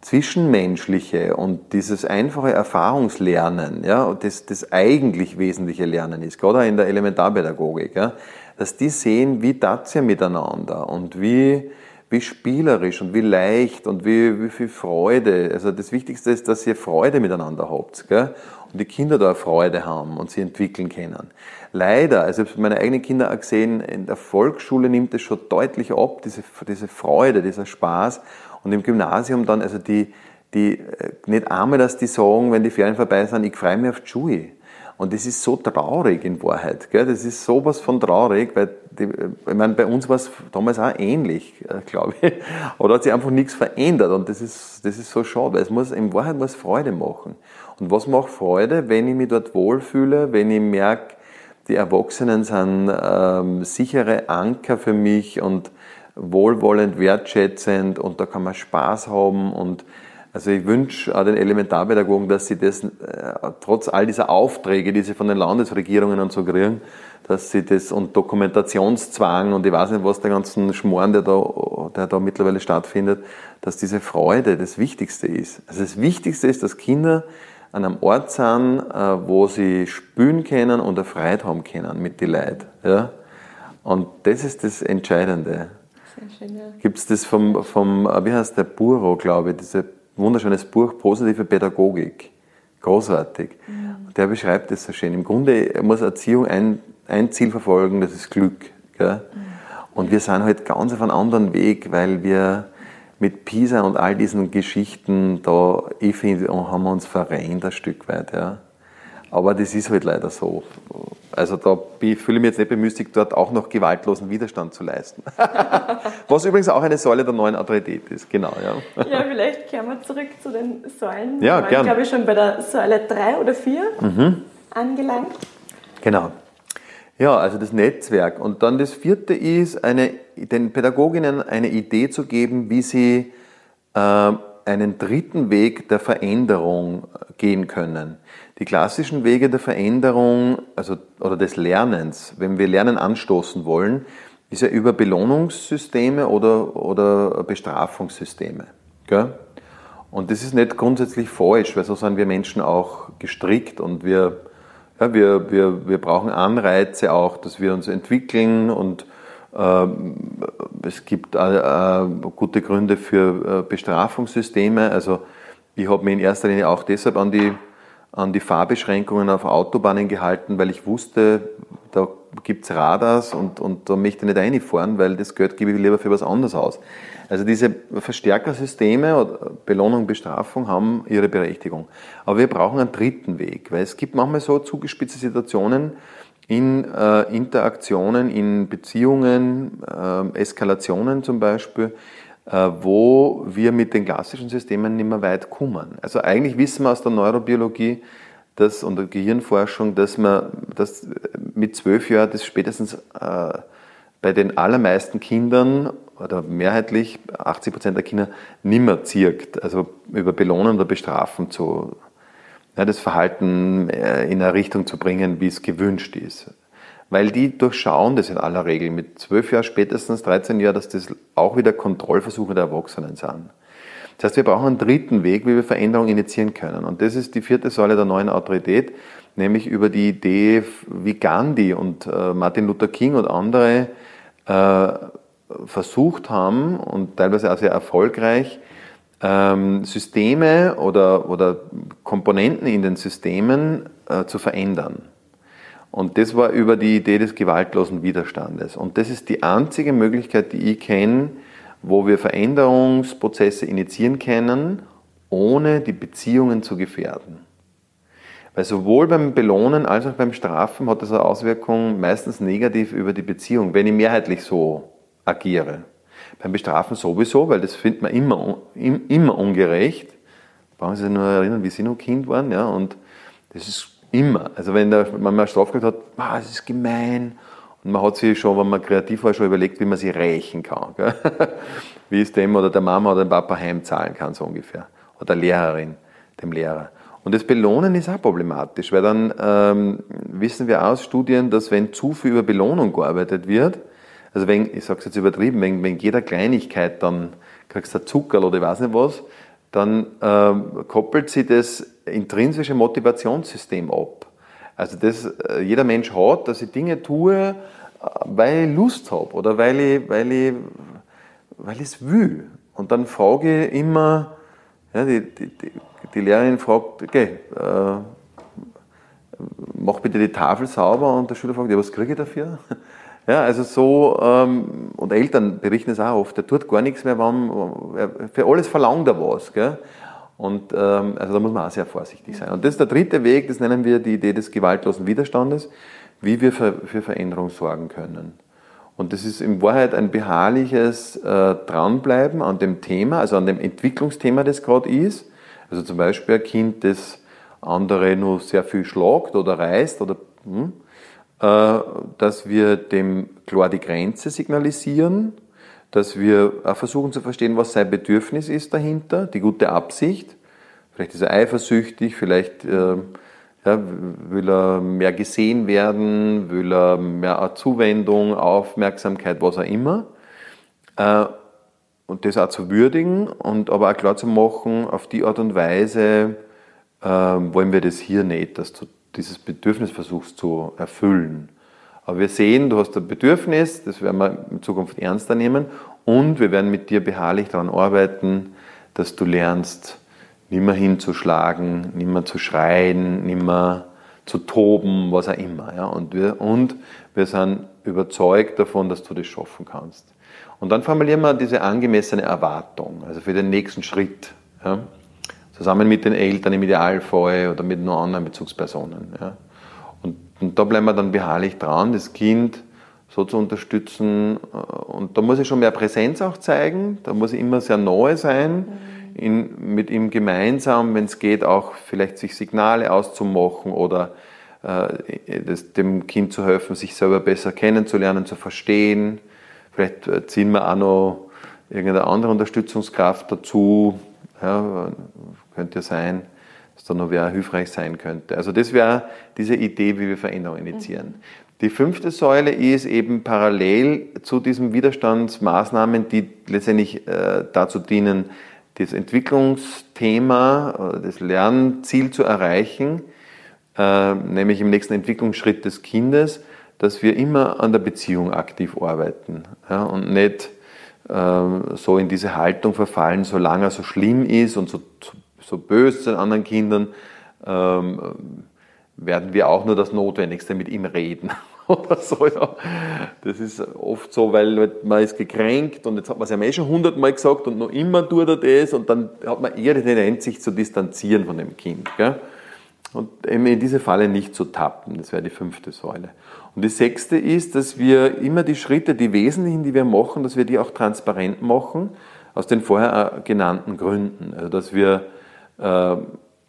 Zwischenmenschliche und dieses einfache Erfahrungslernen, ja, das, das eigentlich wesentliche Lernen ist, gerade in der Elementarpädagogik, ja, dass die sehen, wie das ja miteinander und wie, wie spielerisch und wie leicht und wie, wie viel Freude. Also das Wichtigste ist, dass ihr Freude miteinander habt gell? und die Kinder da Freude haben und sie entwickeln können. Leider, also ich habe meine eigenen Kinder auch gesehen, in der Volksschule nimmt es schon deutlich ab, diese, diese Freude, dieser Spaß und im Gymnasium dann, also die, die, äh, nicht einmal, dass die sagen, wenn die Ferien vorbei sind, ich freue mich auf die Schule. Und das ist so traurig in Wahrheit. Gell? Das ist sowas von traurig, weil die, ich meine, bei uns war es damals auch ähnlich, äh, glaube ich. <laughs> Da hat sich einfach nichts verändert und das ist, das ist so schade, weil es muss, in Wahrheit muss Freude machen. Und was macht Freude, wenn ich mich dort wohlfühle, wenn ich merke, die Erwachsenen sind ähm, sichere Anker für mich und wohlwollend, wertschätzend und da kann man Spaß haben und also ich wünsche den Elementarpädagogen, dass sie das äh, trotz all dieser Aufträge, die sie von den Landesregierungen und so kriegen, dass sie das und Dokumentationszwang und ich weiß nicht, was der ganzen Schmoren, der da, der da mittlerweile stattfindet, dass diese Freude das Wichtigste ist. Also das Wichtigste ist, dass Kinder an einem Ort sind, äh, wo sie spülen können und eine Freude haben können mit den Leuten. Ja? Und das ist das Entscheidende. Sehr schön, ja. Gibt es das vom, vom, wie heißt der, Buro, glaube ich, dieses wunderschönes Buch Positive Pädagogik. Großartig. Mhm. Der beschreibt das so schön. Im Grunde muss Erziehung ein, ein Ziel verfolgen, das ist Glück. Gell? Mhm. Und wir sind halt ganz auf einem anderen Weg, weil wir mit Pisa und all diesen Geschichten da, ich finde, haben wir uns verrennt ein Stück weit. Ja. Aber das ist halt leider so. Also da fühle ich mich jetzt nicht bemüßigt, dort auch noch gewaltlosen Widerstand zu leisten. <laughs> Was übrigens auch eine Säule der neuen Autorität ist, genau. Ja, ja vielleicht kehren wir zurück zu den Säulen. Ja, gerne. Ich glaube, ich schon bei der Säule 3 oder 4 mhm. angelangt. Genau. Ja, also das Netzwerk. Und dann das vierte ist, eine, den Pädagoginnen eine Idee zu geben, wie sie äh, einen dritten Weg der Veränderung gehen können. Die klassischen Wege der Veränderung also, oder des Lernens, wenn wir Lernen anstoßen wollen, ist ja über Belohnungssysteme oder, oder Bestrafungssysteme. Gell? Und das ist nicht grundsätzlich falsch, weil so sind wir Menschen auch gestrickt und wir, ja, wir, wir, wir brauchen Anreize auch, dass wir uns entwickeln und äh, es gibt äh, äh, gute Gründe für äh, Bestrafungssysteme. Also ich habe mich in erster Linie auch deshalb an die an die Fahrbeschränkungen auf Autobahnen gehalten, weil ich wusste, da gibt es Radars und, und da möchte ich nicht reinfahren, weil das Geld gebe ich lieber für was anderes aus. Also diese Verstärkersysteme, Belohnung, Bestrafung haben ihre Berechtigung. Aber wir brauchen einen dritten Weg, weil es gibt manchmal so zugespitzte Situationen in äh, Interaktionen, in Beziehungen, äh, Eskalationen zum Beispiel, wo wir mit den klassischen Systemen nicht mehr weit kommen. Also eigentlich wissen wir aus der Neurobiologie dass, und der Gehirnforschung, dass man dass mit zwölf Jahren das spätestens äh, bei den allermeisten Kindern oder mehrheitlich 80 Prozent der Kinder nimmer zirkt, also über Belohnen oder Bestrafen zu, ja, das Verhalten äh, in eine Richtung zu bringen, wie es gewünscht ist weil die durchschauen das in aller Regel mit zwölf Jahren, spätestens 13 Jahren, dass das auch wieder Kontrollversuche der Erwachsenen sind. Das heißt, wir brauchen einen dritten Weg, wie wir Veränderungen initiieren können. Und das ist die vierte Säule der neuen Autorität, nämlich über die Idee, wie Gandhi und äh, Martin Luther King und andere äh, versucht haben und teilweise auch sehr erfolgreich, ähm, Systeme oder, oder Komponenten in den Systemen äh, zu verändern. Und das war über die Idee des gewaltlosen Widerstandes. Und das ist die einzige Möglichkeit, die ich kenne, wo wir Veränderungsprozesse initiieren können, ohne die Beziehungen zu gefährden. Weil sowohl beim Belohnen als auch beim Strafen hat das eine Auswirkung meistens negativ über die Beziehung, wenn ich mehrheitlich so agiere. Beim Bestrafen sowieso, weil das findet man immer, immer ungerecht. Brauchen Sie sich nur erinnern, wie Sie noch Kind waren, ja, und das ist immer. Also wenn man mal Strafe gekriegt hat, ah, das ist gemein, und man hat sich schon, wenn man kreativ war, schon überlegt, wie man sie rächen kann. Gell? <laughs> Wie es dem oder der Mama oder dem Papa heimzahlen kann, so ungefähr. Oder der Lehrerin, dem Lehrer. Und das Belohnen ist auch problematisch, weil dann ähm, wissen wir aus Studien, dass wenn zu viel über Belohnung gearbeitet wird, also wenn, ich sage es jetzt übertrieben, wenn, wenn jeder Kleinigkeit dann kriegst du Zucker oder ich weiß nicht was, dann ähm, koppelt sich das intrinsische Motivationssystem ab. Also das äh, jeder Mensch hat, dass ich Dinge tue, äh, weil ich Lust habe oder weil ich, weil ich, weil ich es will. Und dann frage ich immer, ja, die, die, die Lehrerin fragt, okay, äh, mach bitte die Tafel sauber und der Schüler fragt, ja, was kriege ich dafür? Ja, also so, ähm, und Eltern berichten es auch oft, der tut gar nichts mehr, wenn, für alles verlangt er was. Gell? Und ähm, also da muss man auch sehr vorsichtig sein. Und das ist der dritte Weg, das nennen wir die Idee des gewaltlosen Widerstandes, wie wir für, für Veränderung sorgen können. Und das ist in Wahrheit ein beharrliches äh, Dranbleiben an dem Thema, also an dem Entwicklungsthema, das gerade ist. Also zum Beispiel ein Kind, das andere nur sehr viel schlagt oder reißt oder hm, dass wir dem klar die Grenze signalisieren, dass wir auch versuchen zu verstehen, was sein Bedürfnis ist dahinter, die gute Absicht. Vielleicht ist er eifersüchtig, vielleicht äh, ja, will er mehr gesehen werden, will er mehr Zuwendung, Aufmerksamkeit, was auch immer. Äh, und das auch zu würdigen und aber auch klar zu machen, auf die Art und Weise äh, wollen wir das hier nicht, dass du dieses Bedürfnis versuchst zu erfüllen. Aber wir sehen, du hast ein Bedürfnis, das werden wir in Zukunft ernster nehmen und wir werden mit dir beharrlich daran arbeiten, dass du lernst, nimmer hinzuschlagen, nimmer zu schreien, nimmer zu toben, was auch immer. Ja? Und, wir, und wir sind überzeugt davon, dass du das schaffen kannst. Und dann formulieren wir diese angemessene Erwartung, also für den nächsten Schritt. Ja? Zusammen mit den Eltern im Idealfall oder mit nur anderen Bezugspersonen. Ja? Und, und da bleiben wir dann beharrlich dran, das Kind so zu unterstützen. Und da muss ich schon mehr Präsenz auch zeigen, da muss ich immer sehr nahe sein, mhm. in, mit ihm gemeinsam, wenn es geht, auch vielleicht sich Signale auszumachen oder äh, das, dem Kind zu helfen, sich selber besser kennenzulernen, zu verstehen. Vielleicht äh, ziehen wir auch noch irgendeine andere Unterstützungskraft dazu. Ja, könnte ja sein, dass da noch wer hilfreich sein könnte. Also das wäre diese Idee, wie wir Veränderung initiieren. Mhm. Die fünfte Säule ist eben parallel zu diesen Widerstandsmaßnahmen, die letztendlich äh, dazu dienen, das Entwicklungsthema oder das Lernziel zu erreichen, äh, nämlich im nächsten Entwicklungsschritt des Kindes, dass wir immer an der Beziehung aktiv arbeiten ja, und nicht äh, so in diese Haltung verfallen, solange er so schlimm ist und so, so böse zu den anderen Kindern, ähm, werden wir auch nur das Notwendigste mit ihm reden <laughs> oder so. Ja. Das ist oft so, weil man ist gekränkt und jetzt hat man es ja eh schon hundertmal gesagt und noch immer tut er das und dann hat man eher die Tendenz, sich zu distanzieren von dem Kind. Gell? Und eben in diese Falle nicht zu tappen, das wäre die fünfte Säule. Und die sechste ist, dass wir immer die Schritte, die wesentlichen, die wir machen, dass wir die auch transparent machen, aus den vorher genannten Gründen. Also dass wir äh,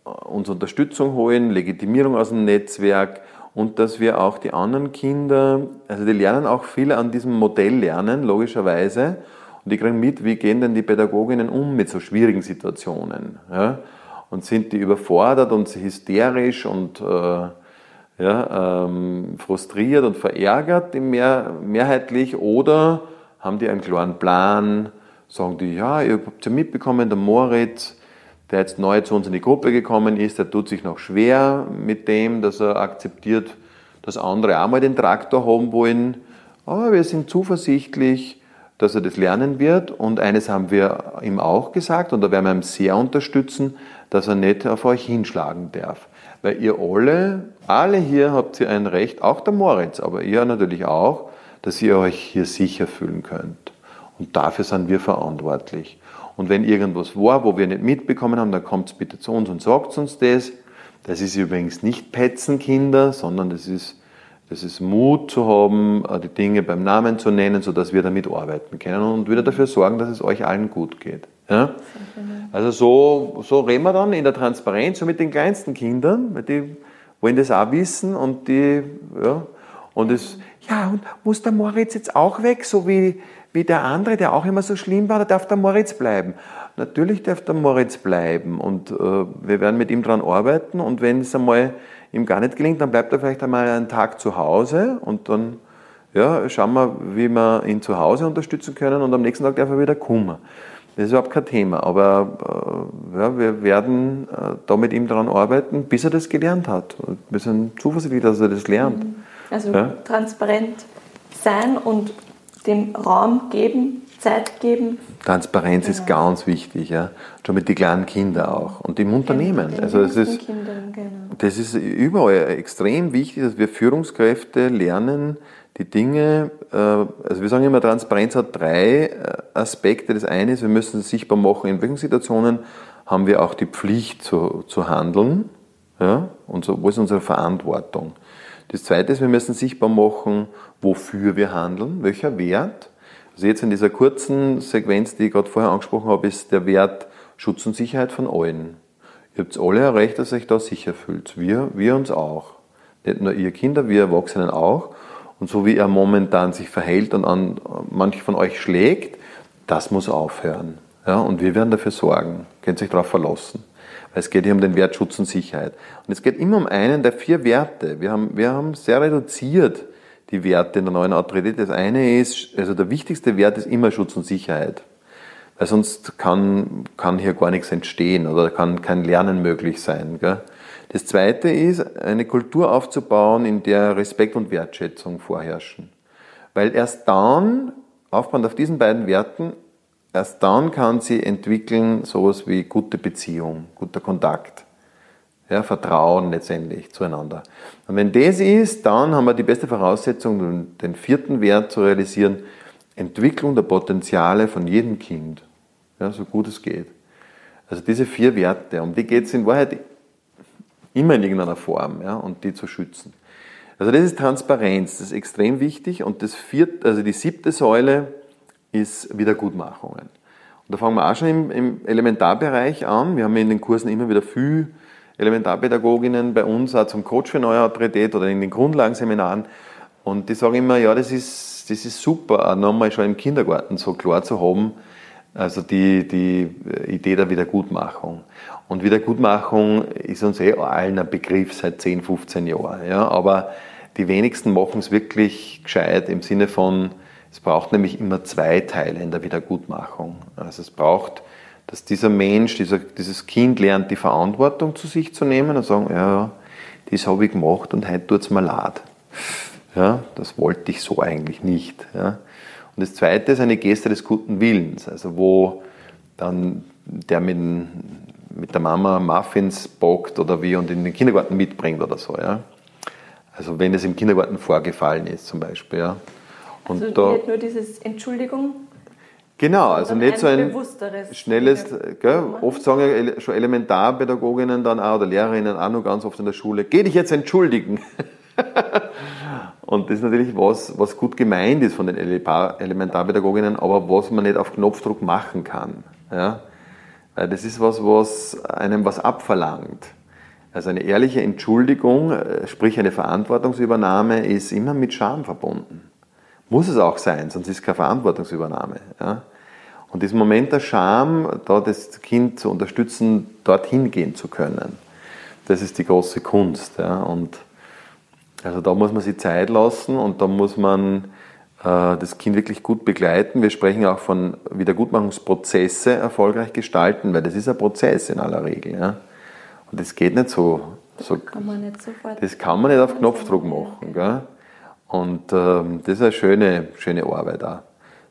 uns Unterstützung holen, Legitimierung aus dem Netzwerk und dass wir auch die anderen Kinder, also die lernen auch viel an diesem Modell lernen, logischerweise, und die kriegen mit, wie gehen denn die Pädagoginnen um mit so schwierigen Situationen. Ja? Und sind die überfordert und hysterisch und äh, ja, ähm, frustriert und verärgert mehr, mehrheitlich oder haben die einen klaren Plan, sagen die, ja, ihr habt ja mitbekommen, der Moritz, der jetzt neu zu uns in die Gruppe gekommen ist, der tut sich noch schwer mit dem, dass er akzeptiert, dass andere auch mal den Traktor haben wollen. Aber wir sind zuversichtlich, dass er das lernen wird. Und eines haben wir ihm auch gesagt, und da werden wir ihm sehr unterstützen, dass er nicht auf euch hinschlagen darf. Weil ihr alle, alle hier habt ihr ein Recht, auch der Moritz, aber ihr natürlich auch, dass ihr euch hier sicher fühlen könnt. Und dafür sind wir verantwortlich. Und wenn irgendwas war, wo wir nicht mitbekommen haben, dann kommt bitte zu uns und sagt uns das. Das ist übrigens nicht Petzenkinder, sondern das ist, das ist Mut zu haben, äh, die Dinge beim Namen zu nennen, sodass wir damit arbeiten können und wieder dafür sorgen, dass es euch allen gut geht. Ja? Also so, so reden wir dann in der Transparenz, so mit den kleinsten Kindern, weil die wollen das auch wissen und die, ja, und es, ja, und muss der Moritz jetzt auch weg, so wie, wie der andere, der auch immer so schlimm war, da darf der Moritz bleiben. Natürlich darf der Moritz bleiben und äh, wir werden mit ihm daran arbeiten und wenn es einmal ihm gar nicht gelingt, dann bleibt er vielleicht einmal einen Tag zu Hause und dann ja, schauen wir, wie wir ihn zu Hause unterstützen können und am nächsten Tag darf er wieder kommen. Das ist überhaupt kein Thema, aber äh, ja, wir werden äh, da mit ihm daran arbeiten, bis er das gelernt hat. Und wir sind zuversichtlich, dass er das lernt. Mhm. Also ja? transparent sein und dem Raum geben, Zeit geben. Transparenz genau. ist ganz wichtig, ja. Schon mit den kleinen Kindern auch und im Unternehmen. also das ist, Kindern, genau. das ist überall extrem wichtig, dass wir Führungskräfte lernen, die Dinge, äh, also wir sagen immer, Transparenz hat drei äh, Aspekte. Das eine ist, wir müssen es sichtbar machen, in welchen Situationen haben wir auch die Pflicht zu, zu handeln, ja, und so, wo ist unsere Verantwortung. Das zweite ist, wir müssen sichtbar machen, wofür wir handeln, welcher Wert. Also jetzt in dieser kurzen Sequenz, die ich gerade vorher angesprochen habe, ist der Wert Schutz und Sicherheit von allen. Ihr habt alle erreicht, dass ihr euch da sicher fühlt. Wir, wir uns auch. Nicht nur ihr Kinder, wir Erwachsenen auch. Und so wie er momentan sich verhält und an manche von euch schlägt, das muss aufhören. Ja, und wir werden dafür sorgen. Könnt sich darauf verlassen. Weil es geht hier um den Wert Schutz und Sicherheit. Und es geht immer um einen der vier Werte. Wir haben, wir haben sehr reduziert die Werte in der neuen Autorität. Das eine ist, also der wichtigste Wert ist immer Schutz und Sicherheit. Weil sonst kann, kann hier gar nichts entstehen oder kann kein Lernen möglich sein. Gell? Das Zweite ist, eine Kultur aufzubauen, in der Respekt und Wertschätzung vorherrschen. Weil erst dann, aufbauend auf diesen beiden Werten, erst dann kann sie entwickeln sowas wie gute Beziehung, guter Kontakt. Ja, Vertrauen letztendlich zueinander. Und wenn das ist, dann haben wir die beste Voraussetzung, den vierten Wert zu realisieren, Entwicklung der Potenziale von jedem Kind. Ja, so gut es geht. Also diese vier Werte, um die geht es in Wahrheit Immer in irgendeiner Form, ja, und die zu schützen. Also das ist Transparenz, das ist extrem wichtig. Und das vierte, also die siebte Säule ist Wiedergutmachungen. Und da fangen wir auch schon im, im Elementarbereich an. Wir haben in den Kursen immer wieder viel Elementarpädagoginnen bei uns, auch zum Coach für neue Autorität oder in den Grundlagenseminaren. Und die sagen immer, ja, das ist, das ist super, auch nochmal schon im Kindergarten so klar zu haben, also die, die Idee der Wiedergutmachung. Und Wiedergutmachung ist uns eh allen ein Begriff seit 10, 15 Jahren. Ja? Aber die wenigsten machen es wirklich gescheit im Sinne von, es braucht nämlich immer zwei Teile in der Wiedergutmachung. Also es braucht, dass dieser Mensch, dieser, dieses Kind lernt, die Verantwortung zu sich zu nehmen und sagen, ja, das habe ich gemacht und heute tut es mir leid. Ja, das wollte ich so eigentlich nicht. Ja. Und das zweite ist eine Geste des guten Willens, also wo dann der mit mit der Mama Muffins backt oder wie und in den Kindergarten mitbringt oder so. Ja? Also wenn es im Kindergarten vorgefallen ist zum Beispiel. Ja? Und also da, nicht nur dieses Entschuldigung. Genau, also nicht so ein schnelles, gell, oft sagen ja schon Elementarpädagoginnen dann auch oder Lehrerinnen auch noch ganz oft in der Schule, geh dich jetzt entschuldigen. <laughs> Und das ist natürlich was, was gut gemeint ist von den Elementarpädagoginnen, aber was man nicht auf Knopfdruck machen kann. Ja? Äh, das ist was, was einem was abverlangt. Also eine ehrliche Entschuldigung, äh, sprich eine Verantwortungsübernahme, ist immer mit Scham verbunden. Muss es auch sein, sonst ist es keine Verantwortungsübernahme. Ja? Und dieser Moment der Scham, da das Kind zu unterstützen, dorthin gehen zu können, das ist die große Kunst. Ja? Und also da muss man sich Zeit lassen und da muss man äh, das Kind wirklich gut begleiten. Wir sprechen auch von Wiedergutmachungsprozesse erfolgreich gestalten, weil das ist ein Prozess in aller Regel. Ja. Und das geht nicht so. so kann man nicht sofort. Das kann man nicht auf Knopfdruck machen. Gell? Und ähm, das ist eine schöne, schöne Arbeit auch.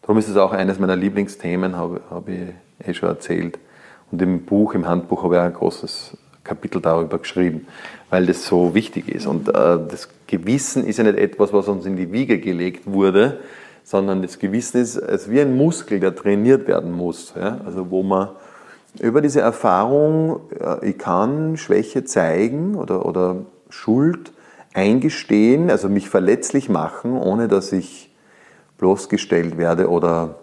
Darum ist es auch eines meiner Lieblingsthemen, habe, habe ich eh schon erzählt. Und im Buch, im Handbuch habe ich auch ein großes Kapitel darüber geschrieben, weil das so wichtig ist. Und äh, das Gewissen ist ja nicht etwas, was uns in die Wiege gelegt wurde, sondern das Gewissen ist, ist wie ein Muskel, der trainiert werden muss. Ja? Also wo man über diese Erfahrung, ich kann Schwäche zeigen oder, oder Schuld eingestehen, also mich verletzlich machen, ohne dass ich bloßgestellt werde oder,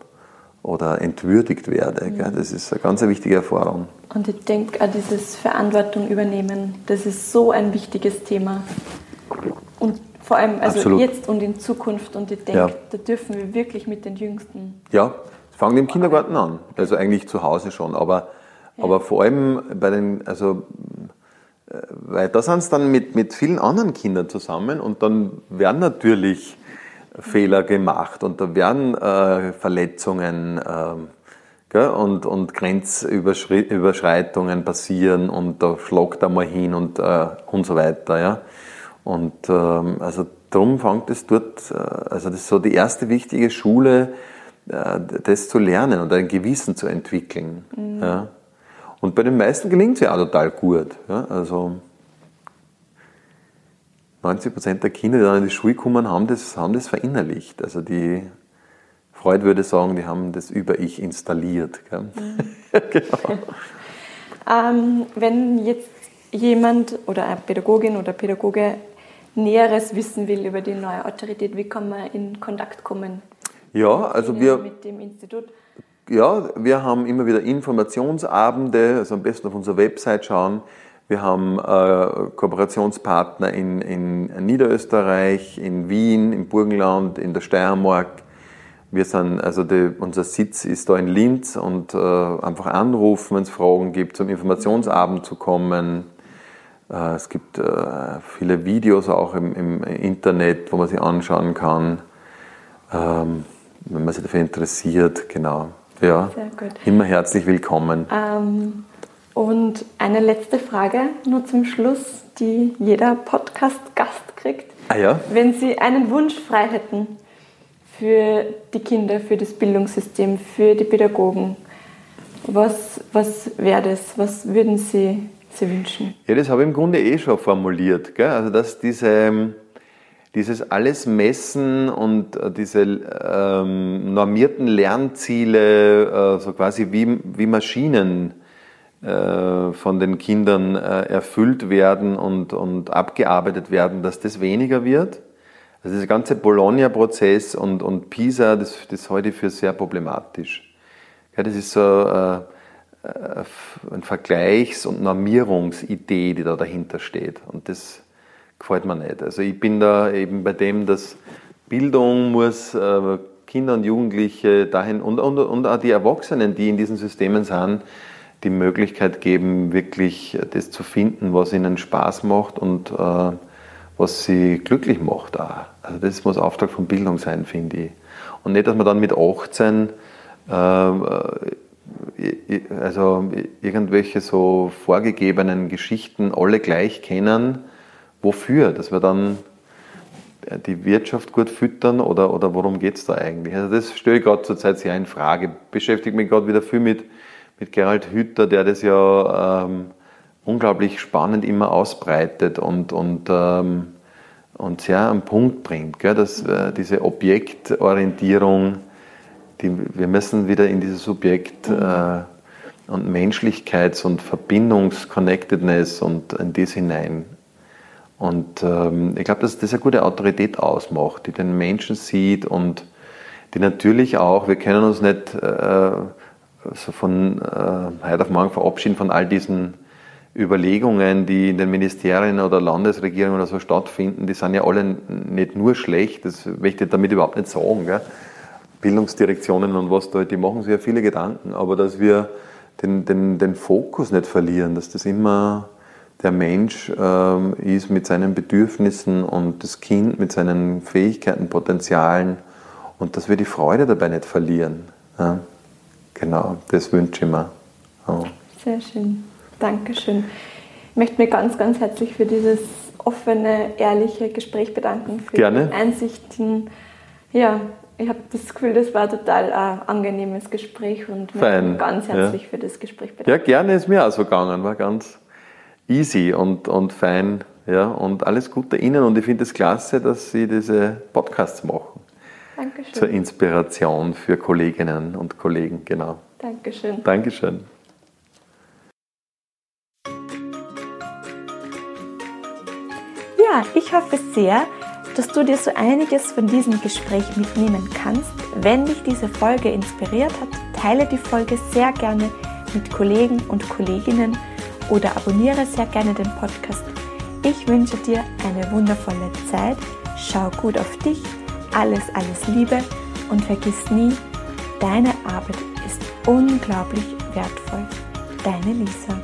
oder entwürdigt werde. Mhm. Das ist eine ganz wichtige Erfahrung. Und ich denke, auch dieses Verantwortung übernehmen, das ist so ein wichtiges Thema. Und vor allem also Absolut. jetzt und in Zukunft. Und ich denke, ja. da dürfen wir wirklich mit den Jüngsten. Ja, es fängt im Kindergarten an. Also eigentlich zu Hause schon. Aber, ja. aber vor allem bei den, also weil da sind es dann mit, mit vielen anderen Kindern zusammen und dann werden natürlich Fehler gemacht und da werden äh, Verletzungen äh, und, und Grenzüberschreitungen passieren und da schlagt er mal hin und, äh, und so weiter. Ja. Und ähm, also darum fängt es dort, äh, also das ist so die erste wichtige Schule, äh, das zu lernen und ein Gewissen zu entwickeln. Mhm. Ja. Und bei den meisten gelingt es ja auch total gut. Ja. Also 90 Prozent der Kinder, die dann in die Schule kommen, haben das, haben das verinnerlicht. Also die Freud würde sagen, die haben das über ich installiert. Mhm. <laughs> genau. Ähm, wenn jetzt jemand oder eine Pädagogin oder Pädagoge Näheres wissen will über die neue Autorität, wie kann man in Kontakt kommen? Ja, also wir mit dem Institut. Ja, wir haben immer wieder Informationsabende, also am besten auf unserer Website schauen. Wir haben äh, Kooperationspartner in, in Niederösterreich, in Wien, im Burgenland, in der Steiermark. Wir sind, also die, unser Sitz ist da in Linz und äh, einfach anrufen, wenn es Fragen gibt, zum Informationsabend zu kommen. Äh, es gibt äh, viele Videos auch im, im, Internet, wo man sich anschauen kann, ähm, wenn man sich dafür interessiert. Genau. Ja, Sehr gut. immer herzlich willkommen. Ähm, und eine letzte Frage nur zum Schluss, die jeder Podcast-Gast kriegt. Ah ja? Wenn Sie einen Wunsch frei hätten für die Kinder, für das Bildungssystem, für die Pädagogen, was, was wäre das? Was würden Sie Sie wünschen? Ja, das habe ich im Grunde eh schon formuliert. Gell? Also, dass diese, dieses alles Messen und äh, diese ähm, normierten Lernziele, äh, so quasi wie, wie Maschinen, äh, von den Kindern äh, erfüllt werden und, und abgearbeitet werden, dass das weniger wird. Also dieser ganze Bologna-Prozess und, und PISA, das, das halte ich für sehr problematisch. Ja, das ist so äh, äh, eine Vergleichs- und Normierungsidee, die da dahinter steht. Und das gefällt mir nicht. Also ich bin da eben bei dem, dass Bildung muss äh, Kinder und Jugendliche dahin und, und, und auch die Erwachsenen, die in diesen Systemen sind, die Möglichkeit geben, wirklich das zu finden, was ihnen Spaß macht und äh, was sie glücklich macht. Auch. Also das muss Auftrag von Bildung sein, finde ich. Und nicht, dass man dann mit 18 äh, also irgendwelche so vorgegebenen Geschichten alle gleich kennen. Wofür? Dass wir dann die Wirtschaft gut füttern oder, oder worum geht es da eigentlich? Also das stelle ich gerade zurzeit sehr in Frage. Beschäftige mich gerade wieder viel mit, mit Gerald Hütter, der das ja ähm, unglaublich spannend immer ausbreitet und, und, ähm, und sehr am Punkt bringt, gell? dass äh, diese Objektorientierung die, wir müssen wieder in dieses Subjekt mhm. äh, und Menschlichkeits- und Verbindungs-Connectedness und in das hinein. Und ähm, ich glaube, dass das eine gute Autorität ausmacht, die den Menschen sieht und die natürlich auch, wir können uns nicht äh, so von äh, heute auf morgen verabschieden von all diesen Überlegungen, die in den Ministerien oder Landesregierungen oder so stattfinden, die sind ja alle nicht nur schlecht, das möchte ich damit überhaupt nicht sagen. Gell? Bildungsdirektionen und was da, die machen sich ja viele Gedanken, aber dass wir den, den, den Fokus nicht verlieren, dass das immer der Mensch ähm, ist mit seinen Bedürfnissen und das Kind mit seinen Fähigkeiten, Potenzialen und dass wir die Freude dabei nicht verlieren. Ja? Genau, das wünsche ich mir. Ja. Sehr schön. Dankeschön. Ich möchte mich ganz, ganz herzlich für dieses offene, ehrliche Gespräch bedanken, für Gerne. die Einsichten. Ja, ich habe das Gefühl, das war total ein angenehmes Gespräch und Fein. ganz herzlich ja. für das Gespräch bedanken. Ja, gerne ist mir auch so gegangen, war ganz easy und, und fein. Ja, und alles Gute Ihnen und ich finde es das klasse, dass Sie diese Podcasts machen. Dankeschön. Zur Inspiration für Kolleginnen und Kollegen, genau. Dankeschön. Dankeschön. Ja, ich hoffe sehr, dass du dir so einiges von diesem Gespräch mitnehmen kannst. Wenn dich diese Folge inspiriert hat, teile die Folge sehr gerne mit Kollegen und Kolleginnen oder abonniere sehr gerne den Podcast. Ich wünsche dir eine wundervolle Zeit. Schau gut auf dich. Alles, alles Liebe und vergiss nie, deine Arbeit ist unglaublich wertvoll. Deine Lisa.